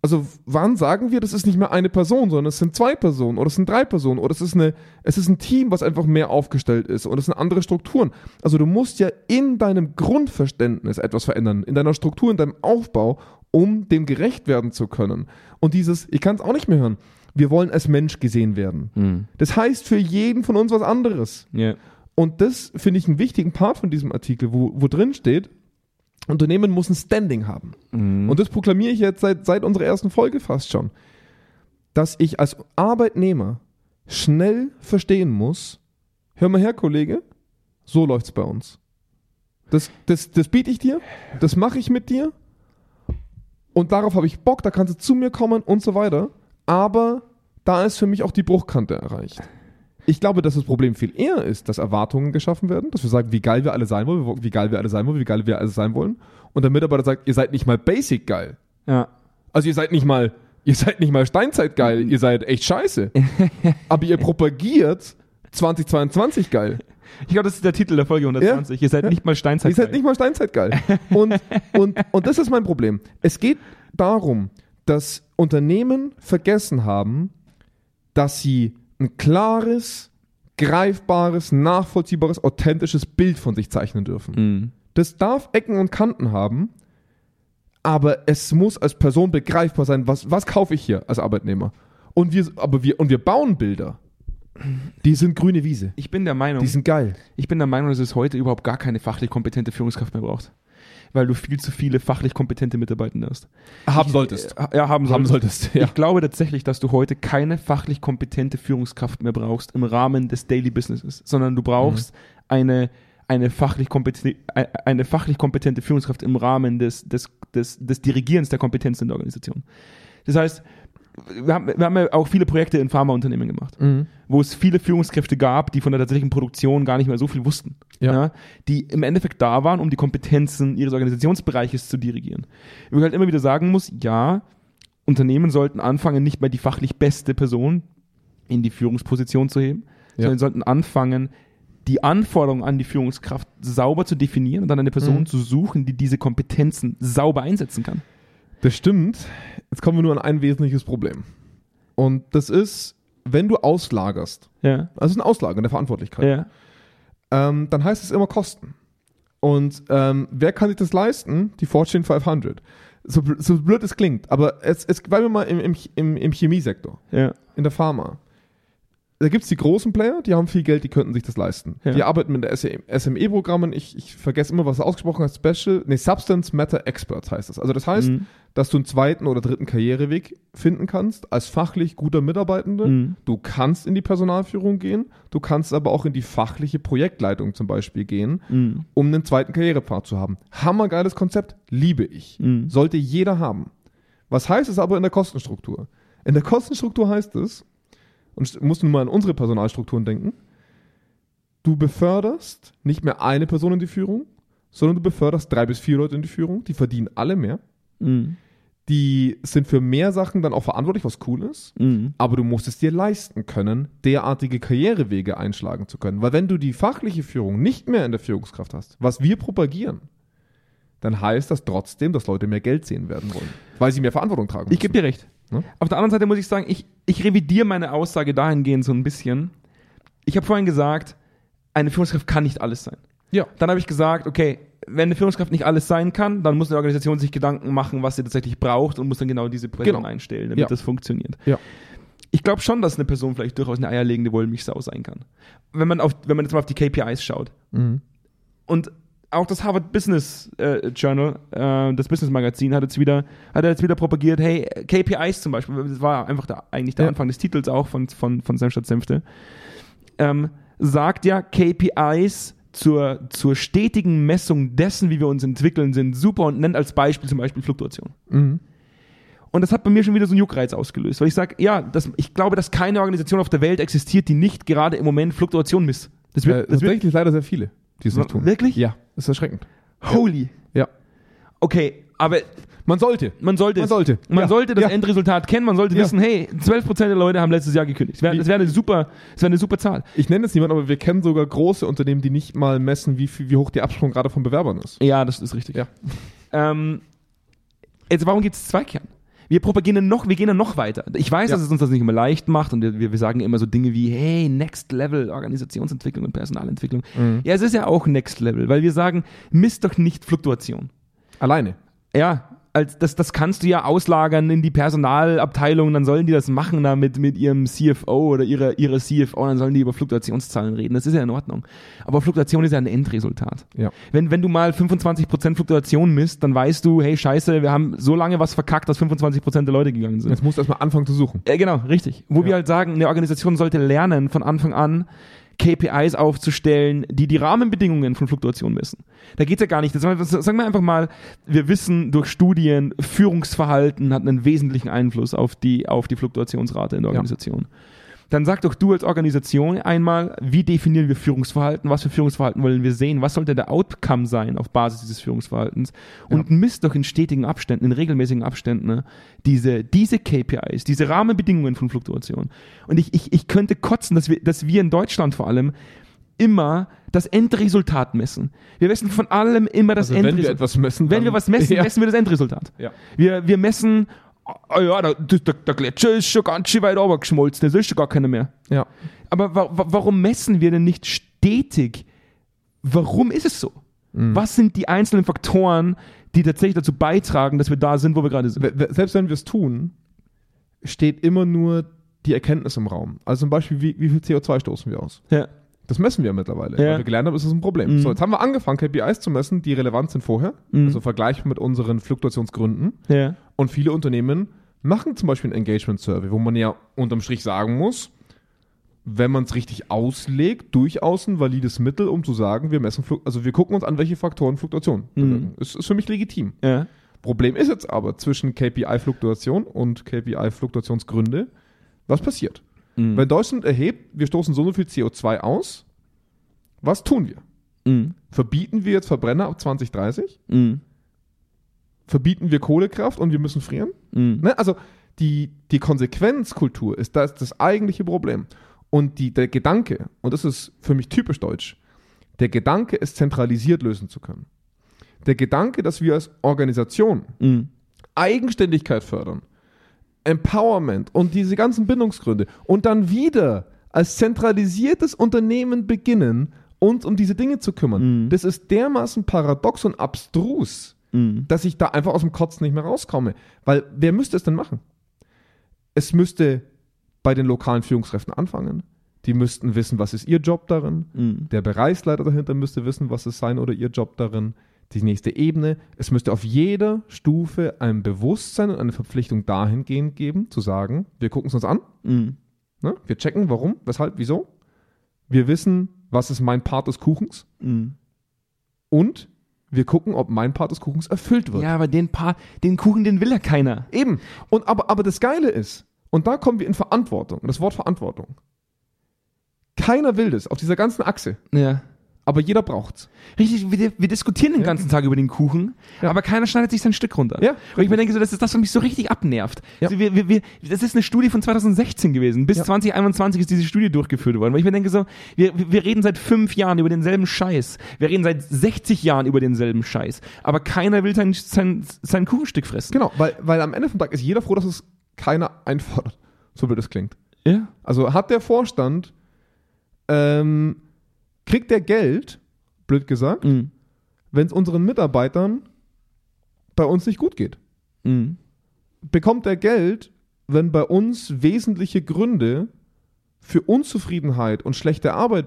Also wann sagen wir, das ist nicht mehr eine Person, sondern es sind zwei Personen oder es sind drei Personen oder es ist, eine, es ist ein Team, was einfach mehr aufgestellt ist oder es sind andere Strukturen. Also du musst ja in deinem Grundverständnis etwas verändern, in deiner Struktur, in deinem Aufbau, um dem gerecht werden zu können. Und dieses, ich kann es auch nicht mehr hören, wir wollen als Mensch gesehen werden. Mhm. Das heißt für jeden von uns was anderes. Ja. Und das finde ich einen wichtigen Part von diesem Artikel, wo, wo drin steht, Unternehmen muss ein Standing haben. Mhm. Und das proklamiere ich jetzt seit, seit unserer ersten Folge fast schon. Dass ich als Arbeitnehmer schnell verstehen muss, hör mal her, Kollege, so läuft's bei uns. Das, das, das biete ich dir, das mache ich mit dir und darauf habe ich Bock, da kannst du zu mir kommen und so weiter. Aber da ist für mich auch die Bruchkante erreicht. Ich glaube, dass das Problem viel eher ist, dass Erwartungen geschaffen werden, dass wir sagen, wie geil wir alle sein wollen, wie geil wir alle sein wollen, wie geil wir alle sein wollen. Und der Mitarbeiter sagt, ihr seid nicht mal basic geil. Ja. Also ihr seid nicht mal, ihr seid nicht mal Steinzeit geil, ihr seid echt scheiße. [laughs] Aber ihr propagiert 2022 geil. Ich glaube, das ist der Titel der Folge 120. Ihr seid Ja. nicht mal Steinzeit. Ihr seid nicht mal Steinzeit geil. Und, und, und das ist mein Problem. Es geht darum, dass Unternehmen vergessen haben, dass sie ein klares, greifbares, nachvollziehbares, authentisches Bild von sich zeichnen dürfen. Mhm. Das darf Ecken und Kanten haben, aber es muss als Person begreifbar sein, was, was kaufe ich hier als Arbeitnehmer. Und wir, aber wir, und wir bauen Bilder. Die sind grüne Wiese. Ich bin der Meinung, Die sind geil. ich bin der Meinung, dass es heute überhaupt gar keine fachlich kompetente Führungskraft mehr braucht. Weil du viel zu viele fachlich kompetente Mitarbeitende hast. Haben Ich- solltest. äh, Ja, haben, Haben solltest. ja. Ich glaube tatsächlich, dass du heute keine fachlich kompetente Führungskraft mehr brauchst im Rahmen des Daily Businesses, sondern du brauchst Mhm. eine, eine, fachlich kompetente, eine fachlich kompetente Führungskraft im Rahmen des, des, des, des Dirigierens der Kompetenz in der Organisation. Das heißt, wir haben, wir haben ja auch viele Projekte in Pharmaunternehmen gemacht, Mhm. wo es viele Führungskräfte gab, die von der tatsächlichen Produktion gar nicht mehr so viel wussten. Ja. die im Endeffekt da waren, um die Kompetenzen ihres Organisationsbereiches zu dirigieren. Wo ich halt immer wieder sagen muss, ja, Unternehmen sollten anfangen, nicht mehr die fachlich beste Person in die Führungsposition zu heben, Ja. sondern sollten anfangen, die Anforderungen an die Führungskraft sauber zu definieren und dann eine Person Mhm. zu suchen, die diese Kompetenzen sauber einsetzen kann. Das stimmt. Jetzt kommen wir nur an ein wesentliches Problem. Und das ist, wenn du auslagerst, Ja. also ein Auslagern der Verantwortlichkeit, Ja. ähm, dann heißt es immer Kosten. Und ähm, wer kann sich das leisten? Die Fortune 500. So, so blöd es klingt, aber es, es bleiben wir mal im, im, im, im Chemiesektor, Ja. in der Pharma. Da gibt es die großen Player, die haben viel Geld, die könnten sich das leisten. Ja. Die arbeiten mit SME-Programmen, ich, ich vergesse immer, was ausgesprochen heißt, Special, nee, Substance Matter Experts heißt das. Also das heißt, Mhm. dass du einen zweiten oder dritten Karriereweg finden kannst als fachlich guter Mitarbeitender. Mhm. Du kannst in die Personalführung gehen, du kannst aber auch in die fachliche Projektleitung zum Beispiel gehen, Mhm. um einen zweiten Karrierepfad zu haben. Hammergeiles Konzept, liebe ich. Mhm. Sollte jeder haben. Was heißt es aber in der Kostenstruktur? In der Kostenstruktur heißt es, und st- musst du mal an unsere Personalstrukturen denken, du beförderst nicht mehr eine Person in die Führung, sondern du beförderst drei bis vier Leute in die Führung, die verdienen alle mehr. Mhm. Die sind für mehr Sachen dann auch verantwortlich, was cool ist. Mhm. Aber du musst es dir leisten können, derartige Karrierewege einschlagen zu können. Weil wenn du die fachliche Führung nicht mehr in der Führungskraft hast, was wir propagieren, dann heißt das trotzdem, dass Leute mehr Geld sehen werden wollen. Weil sie mehr Verantwortung tragen Ich gebe dir recht. Ne? Auf der anderen Seite muss ich sagen, ich, ich revidiere meine Aussage dahingehend so ein bisschen. Ich habe vorhin gesagt, eine Führungskraft kann nicht alles sein. Ja. Dann habe ich gesagt, okay, wenn eine Führungskraft nicht alles sein kann, dann muss eine Organisation sich Gedanken machen, was sie tatsächlich braucht und muss dann genau diese Person Genau. einstellen, damit Ja. das funktioniert. Ja. Ich glaube schon, dass eine Person vielleicht durchaus eine eierlegende Wollmilchsau sein kann. Wenn man, auf, wenn man jetzt mal auf die KPIs schaut. Mhm. Und auch das Harvard Business äh, Journal, äh, das Business Magazin, hat jetzt wieder, hat jetzt wieder propagiert, hey, KPIs zum Beispiel, das war einfach der, eigentlich der Ja. Anfang des Titels auch von, von, von Senf statt Senfte, ähm, sagt ja, KPIs zur, zur stetigen Messung dessen, wie wir uns entwickeln, sind super und nennt als Beispiel zum Beispiel Fluktuation. Mhm. Und das hat bei mir schon wieder so einen Juckreiz ausgelöst, weil ich sage, ja, das, ich glaube, dass keine Organisation auf der Welt existiert, die nicht gerade im Moment Fluktuation misst. Das Äh, wird, das wird tatsächlich leider sehr viele, die es nicht tun. Wirklich? Ja, das ist erschreckend. holy. Ja. Okay, aber Man sollte. man sollte, Man sollte. man Ja. sollte das Ja. Endresultat kennen, man sollte Ja. wissen, hey, 12% der Leute haben letztes Jahr gekündigt. Das wäre wär eine, super, das wär eine super Zahl. Ich nenne es niemand, aber wir kennen sogar große Unternehmen, die nicht mal messen, wie, wie hoch der Absprung gerade von Bewerbern ist. Ja, das ist richtig. Ja. Ähm, jetzt, warum gibt es Zweikern? Wir propagieren noch, wir gehen dann noch weiter. Ich weiß, Ja. dass es uns das nicht immer leicht macht und wir, wir sagen immer so Dinge wie, hey, Next Level Organisationsentwicklung und Personalentwicklung. Mhm. Ja, es ist ja auch Next Level, weil wir sagen, misst doch nicht Fluktuation. Alleine. Ja, als das, das kannst du ja auslagern in die Personalabteilung, dann sollen die das machen da mit, mit ihrem CFO oder ihrer, ihrer CFO, dann sollen die über Fluktuationszahlen reden. Das ist ja in Ordnung. Aber Fluktuation ist ja ein Endresultat. Ja. Wenn, wenn du mal 25% Fluktuation misst, dann weißt du, hey, scheiße, wir haben so lange was verkackt, dass 25% der Leute gegangen sind. Jetzt musst du erstmal anfangen zu suchen. Ja, genau, richtig. Wo Ja. wir halt sagen, eine Organisation sollte lernen, von Anfang an KPIs aufzustellen, die die Rahmenbedingungen von Fluktuation messen. Da geht's ja gar nicht. Das, sagen wir einfach mal, wir wissen durch Studien, Führungsverhalten hat einen wesentlichen Einfluss auf die, auf die Fluktuationsrate in der Ja. Dann sag doch du als Organisation einmal, wie definieren wir Führungsverhalten, was für Führungsverhalten wollen wir sehen, was sollte der Outcome sein auf Basis dieses Führungsverhaltens und misst doch in stetigen Abständen, in regelmäßigen Abständen ne, diese, diese KPIs, diese Rahmenbedingungen von Fluktuation. Und ich, ich, ich könnte kotzen, dass wir, dass wir in Deutschland vor allem immer das Endresultat messen. Wir messen von allem immer das Also wenn wir Endresultat. etwas messen, Wenn wir was messen, [laughs] Ja. messen wir das Endresultat. Ja. Wir, wir messen, ah ja, der, der, der Gletscher ist schon ganz schön weit runtergeschmolzen, das ist schon gar keiner mehr. Ja. Aber wa wa warum messen wir denn nicht stetig? Warum ist es so? Mhm. Was sind die einzelnen Faktoren, die tatsächlich dazu beitragen, dass wir da sind, wo wir gerade sind? Selbst wenn wir es tun, steht immer nur die Erkenntnis im Raum. Also zum Beispiel, wie, wie viel CO2 stoßen wir aus? Ja. Das messen wir mittlerweile. Ja. Weil wir gelernt haben, ist das ein Problem. Mhm. So, jetzt haben wir angefangen, KPIs zu messen, die relevant sind vorher. Mhm. Also vergleichbar mit unseren Fluktuationsgründen. Ja. Und viele Unternehmen machen zum Beispiel ein Engagement Survey, wo man ja unterm Strich sagen muss, wenn man es richtig auslegt, durchaus ein valides Mittel, um zu sagen, wir messen, also wir gucken uns an, welche Faktoren Fluktuation bewirken. Ist, ist für mich legitim. Ja. Problem ist jetzt aber zwischen KPI-Fluktuation und KPI-Fluktuationsgründe, was passiert? Mhm. Wenn Deutschland erhebt, wir stoßen so und so viel CO2 aus, was tun wir? Mhm. Verbieten wir jetzt Verbrenner ab 2030? Mhm. Verbieten wir Kohlekraft und wir müssen frieren? Mhm. Ne? Also die, die Konsequenzkultur ist das, das eigentliche Problem. Und die, der Gedanke, und das ist für mich typisch deutsch, der Gedanke, es zentralisiert lösen zu können. Der Gedanke, dass wir als Organisation Mhm. Eigenständigkeit fördern, Empowerment und diese ganzen Bindungsgründe und dann wieder als zentralisiertes Unternehmen beginnen, uns um diese Dinge zu kümmern. Mhm. Das ist dermaßen paradox und abstrus, Mhm. dass ich da einfach aus dem Kotzen nicht mehr rauskomme. Weil wer müsste es denn machen? Es müsste bei den lokalen Führungskräften anfangen. Die müssten wissen, was ist ihr Job darin. Mhm. Der Bereichsleiter dahinter müsste wissen, was ist sein oder ihr Job darin. Die nächste Ebene. Es müsste auf jeder Stufe ein Bewusstsein und eine Verpflichtung dahingehend geben, zu sagen, wir gucken es uns an, Mhm. ne? wir checken, warum, weshalb, wieso. Wir wissen, was ist mein Part des Kuchens Mhm. und wir gucken, ob mein Part des Kuchens erfüllt wird. Ja, aber den paar, den Kuchen, den will ja keiner. Eben. Und aber, aber das Geile ist, und da kommen wir in Verantwortung, das Wort Verantwortung. Keiner will das auf dieser ganzen Achse, Ja. Aber jeder braucht's. Richtig, wir, wir diskutieren den ganzen Tag über den Kuchen, Ja. aber keiner schneidet sich sein Stück runter. Ja, Und ich mir denke, so, das ist das, was mich so richtig abnervt. Ja. Also wir, wir, wir, das ist eine Studie von 2016 gewesen. Bis Ja. 2021 ist diese Studie durchgeführt worden. Weil ich mir denke, so, wir, wir reden seit fünf Jahren über denselben Scheiß. Wir reden seit 60 Jahren über denselben Scheiß. Aber keiner will sein, sein, sein Kuchenstück fressen. Genau, weil, weil am Ende vom Tag ist jeder froh, dass es keiner einfordert. So wie das klingt. Ja. Also hat der Vorstand, ähm, kriegt der Geld, blöd gesagt, Mhm. wenn es unseren Mitarbeitern bei uns nicht gut geht. Mhm. bekommt er Geld, wenn bei uns wesentliche Gründe für Unzufriedenheit und schlechte Arbeit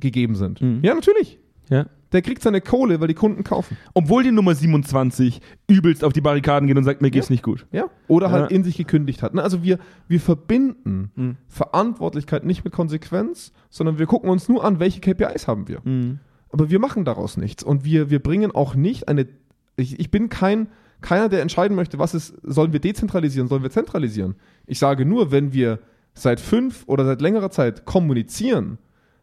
gegeben sind. Mhm. Ja, natürlich. Ja. Der kriegt seine Kohle, weil die Kunden kaufen. Obwohl die Nummer 27 übelst auf die Barrikaden geht und sagt, mir geht's Ja. nicht gut. Ja. Oder halt Ja. in sich gekündigt hat. Ne, Also wir, wir verbinden Mhm. Verantwortlichkeit nicht mit Konsequenz, sondern wir gucken uns nur an, welche KPIs haben wir. Mhm. Aber wir machen daraus nichts. Und wir, wir bringen auch nicht eine. Ich, ich bin kein, keiner, der entscheiden möchte, was ist, sollen wir dezentralisieren, sollen wir zentralisieren. Ich sage nur, wenn wir seit fünf oder seit längerer Zeit kommunizieren,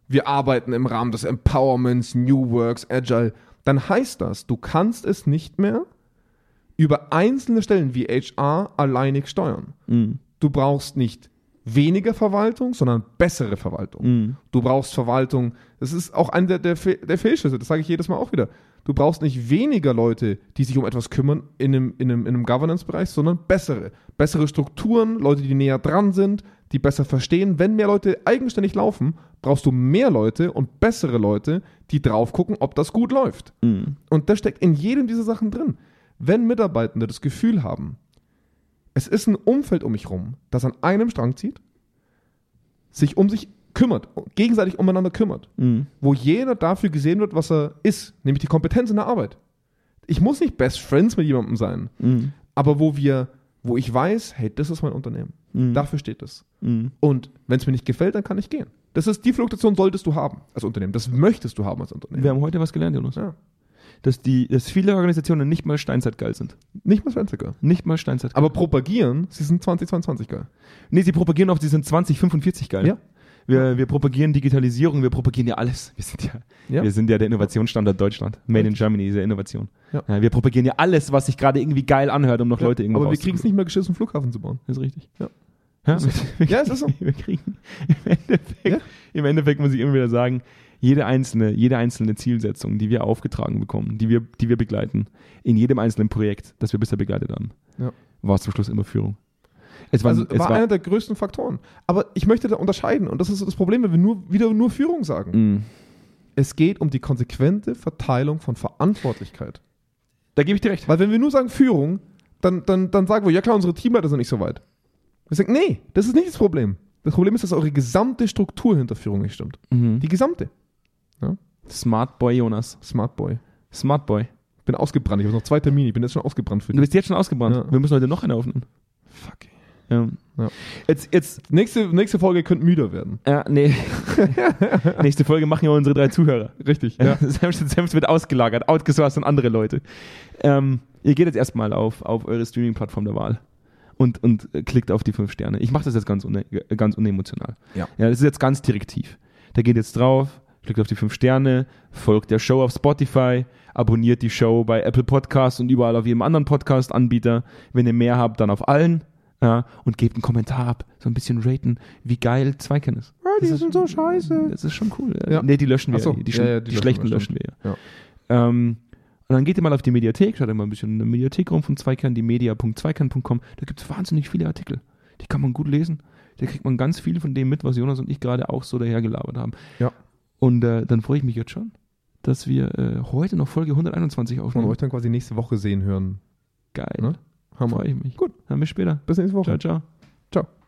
wir arbeiten im Rahmen des Empowerments, New Works, Agile, dann heißt das, du kannst es nicht mehr über einzelne Stellen wie HR alleinig steuern. Mhm. Du brauchst nicht weniger Verwaltung, sondern bessere Verwaltung. Mhm. Du brauchst Verwaltung. Das ist auch einer der, der, Fe- der Fehlschlüsse. Das sage ich jedes Mal auch wieder. Du brauchst nicht weniger Leute, die sich um etwas kümmern in einem, in einem, in einem Governance-Bereich, sondern bessere. Bessere Strukturen, Leute, die näher dran sind, die besser verstehen. Wenn mehr Leute eigenständig laufen, brauchst du mehr Leute und bessere Leute, die drauf gucken, ob das gut läuft. Mhm. Und das steckt in jedem dieser Sachen drin. Wenn Mitarbeitende das Gefühl haben, es ist ein Umfeld um mich rum, das an einem Strang zieht, sich um sich kümmert, gegenseitig umeinander kümmert, Mhm. wo jeder dafür gesehen wird, was er ist, nämlich die Kompetenz in der Arbeit. Ich muss nicht Best Friends mit jemandem sein, Mhm. aber wo wir, wo ich weiß, hey, das ist mein Unternehmen. Mhm. Dafür steht es. Mhm. Und wenn es mir nicht gefällt, dann kann ich gehen. Das ist die Fluktuation solltest du haben als Unternehmen. Das möchtest du haben als Unternehmen. Wir haben heute was gelernt, Jonas. Ja. Dass, die, dass viele Organisationen nicht mal steinzeitgeil sind. Nicht mal Schwänziger. Nicht mal steinzeitgeil. Aber propagieren, sie sind 2022 geil. Nee, sie propagieren auch, sie sind 2045 geil. Ja. Wir, wir propagieren Digitalisierung, wir propagieren ja alles. Wir sind ja, Ja. wir sind ja der Innovationsstandort Deutschland. Made in Germany ist ja Innovation. Ja. wir propagieren ja alles, was sich gerade irgendwie geil anhört, um noch Leute irgendwo Aber wir kriegen es nicht mehr geschissen, einen Flughafen zu bauen. Das ist richtig. Ja. Ja, [laughs] wir, Ja, es ist so. wir kriegen im Endeffekt, Ja. im Endeffekt muss ich immer wieder sagen, jede einzelne, jede einzelne Zielsetzung, die wir aufgetragen bekommen, die wir, die wir begleiten, in jedem einzelnen Projekt, das wir bisher begleitet haben, Ja. war es zum Schluss immer Führung. Es war, Also es war, war einer der größten Faktoren. Aber ich möchte da unterscheiden, und das ist das Problem, wenn wir nur, wieder nur Führung sagen. Mm. Es geht um die konsequente Verteilung von Verantwortlichkeit. Da gebe ich dir recht. Weil wenn wir nur sagen Führung, dann, dann, dann sagen wir, ja klar, unsere Teamleiter sind nicht so weit. Wir sagen, nee, das ist nicht das Problem. Das Problem ist, dass eure gesamte Struktur hinter Führung nicht stimmt. Mhm. Die gesamte. Smart Boy, Jonas. Smart Boy. Smart Boy. Bin ausgebrannt. Ich habe noch zwei Termine. Ich bin jetzt schon ausgebrannt für Du dich. bist jetzt schon ausgebrannt. Ja. Wir müssen heute noch eine aufnehmen. Fuck. Ja. Ja. Jetzt, jetzt, Nächste, nächste Folge könnte müder werden. ja, nee. [laughs] Nächste Folge machen ja unsere drei Zuhörer. Richtig. [laughs] Ja. Senf, wird ausgelagert, outgesourced an andere Leute. Ähm, ihr geht jetzt erstmal auf, auf eure Streaming-Plattform der Wahl und, und äh, klickt auf die fünf Sterne. Ich mache das jetzt ganz, une, ganz unemotional. Ja. ja. Das ist jetzt ganz direktiv. Da geht jetzt drauf, klickt auf die fünf Sterne, folgt der Show auf Spotify, abonniert die Show bei Apple Podcasts und überall auf jedem anderen Podcast-Anbieter. Wenn ihr mehr habt, dann auf allen. Ja, und gebt einen Kommentar ab, so ein bisschen raten, wie geil Zweikern ist. die Das ist- sind so scheiße. Das ist schon cool. Ja. Ja. Nee, die löschen wir. So. Die, die, Ja, ja, die, die löschen schlechten wir, löschen wir. Ja. Ähm, und dann geht ihr mal auf die Mediathek, schaut mal ein bisschen in der Mediathek rum von Zweikern, die media.zweikern.com. Da gibt es wahnsinnig viele Artikel. Die kann man gut lesen. Da kriegt man ganz viel von dem mit, was Jonas und ich gerade auch so dahergelabert haben. Ja. Und äh, dann freue ich mich jetzt schon, dass wir äh, heute noch Folge 121 Von aufnehmen. euch dann quasi nächste Woche sehen hören. Geil. Ne? Hammer. Freue ich mich. Gut. Dann bis später. Bis nächste Woche. Ciao, ciao. Ciao.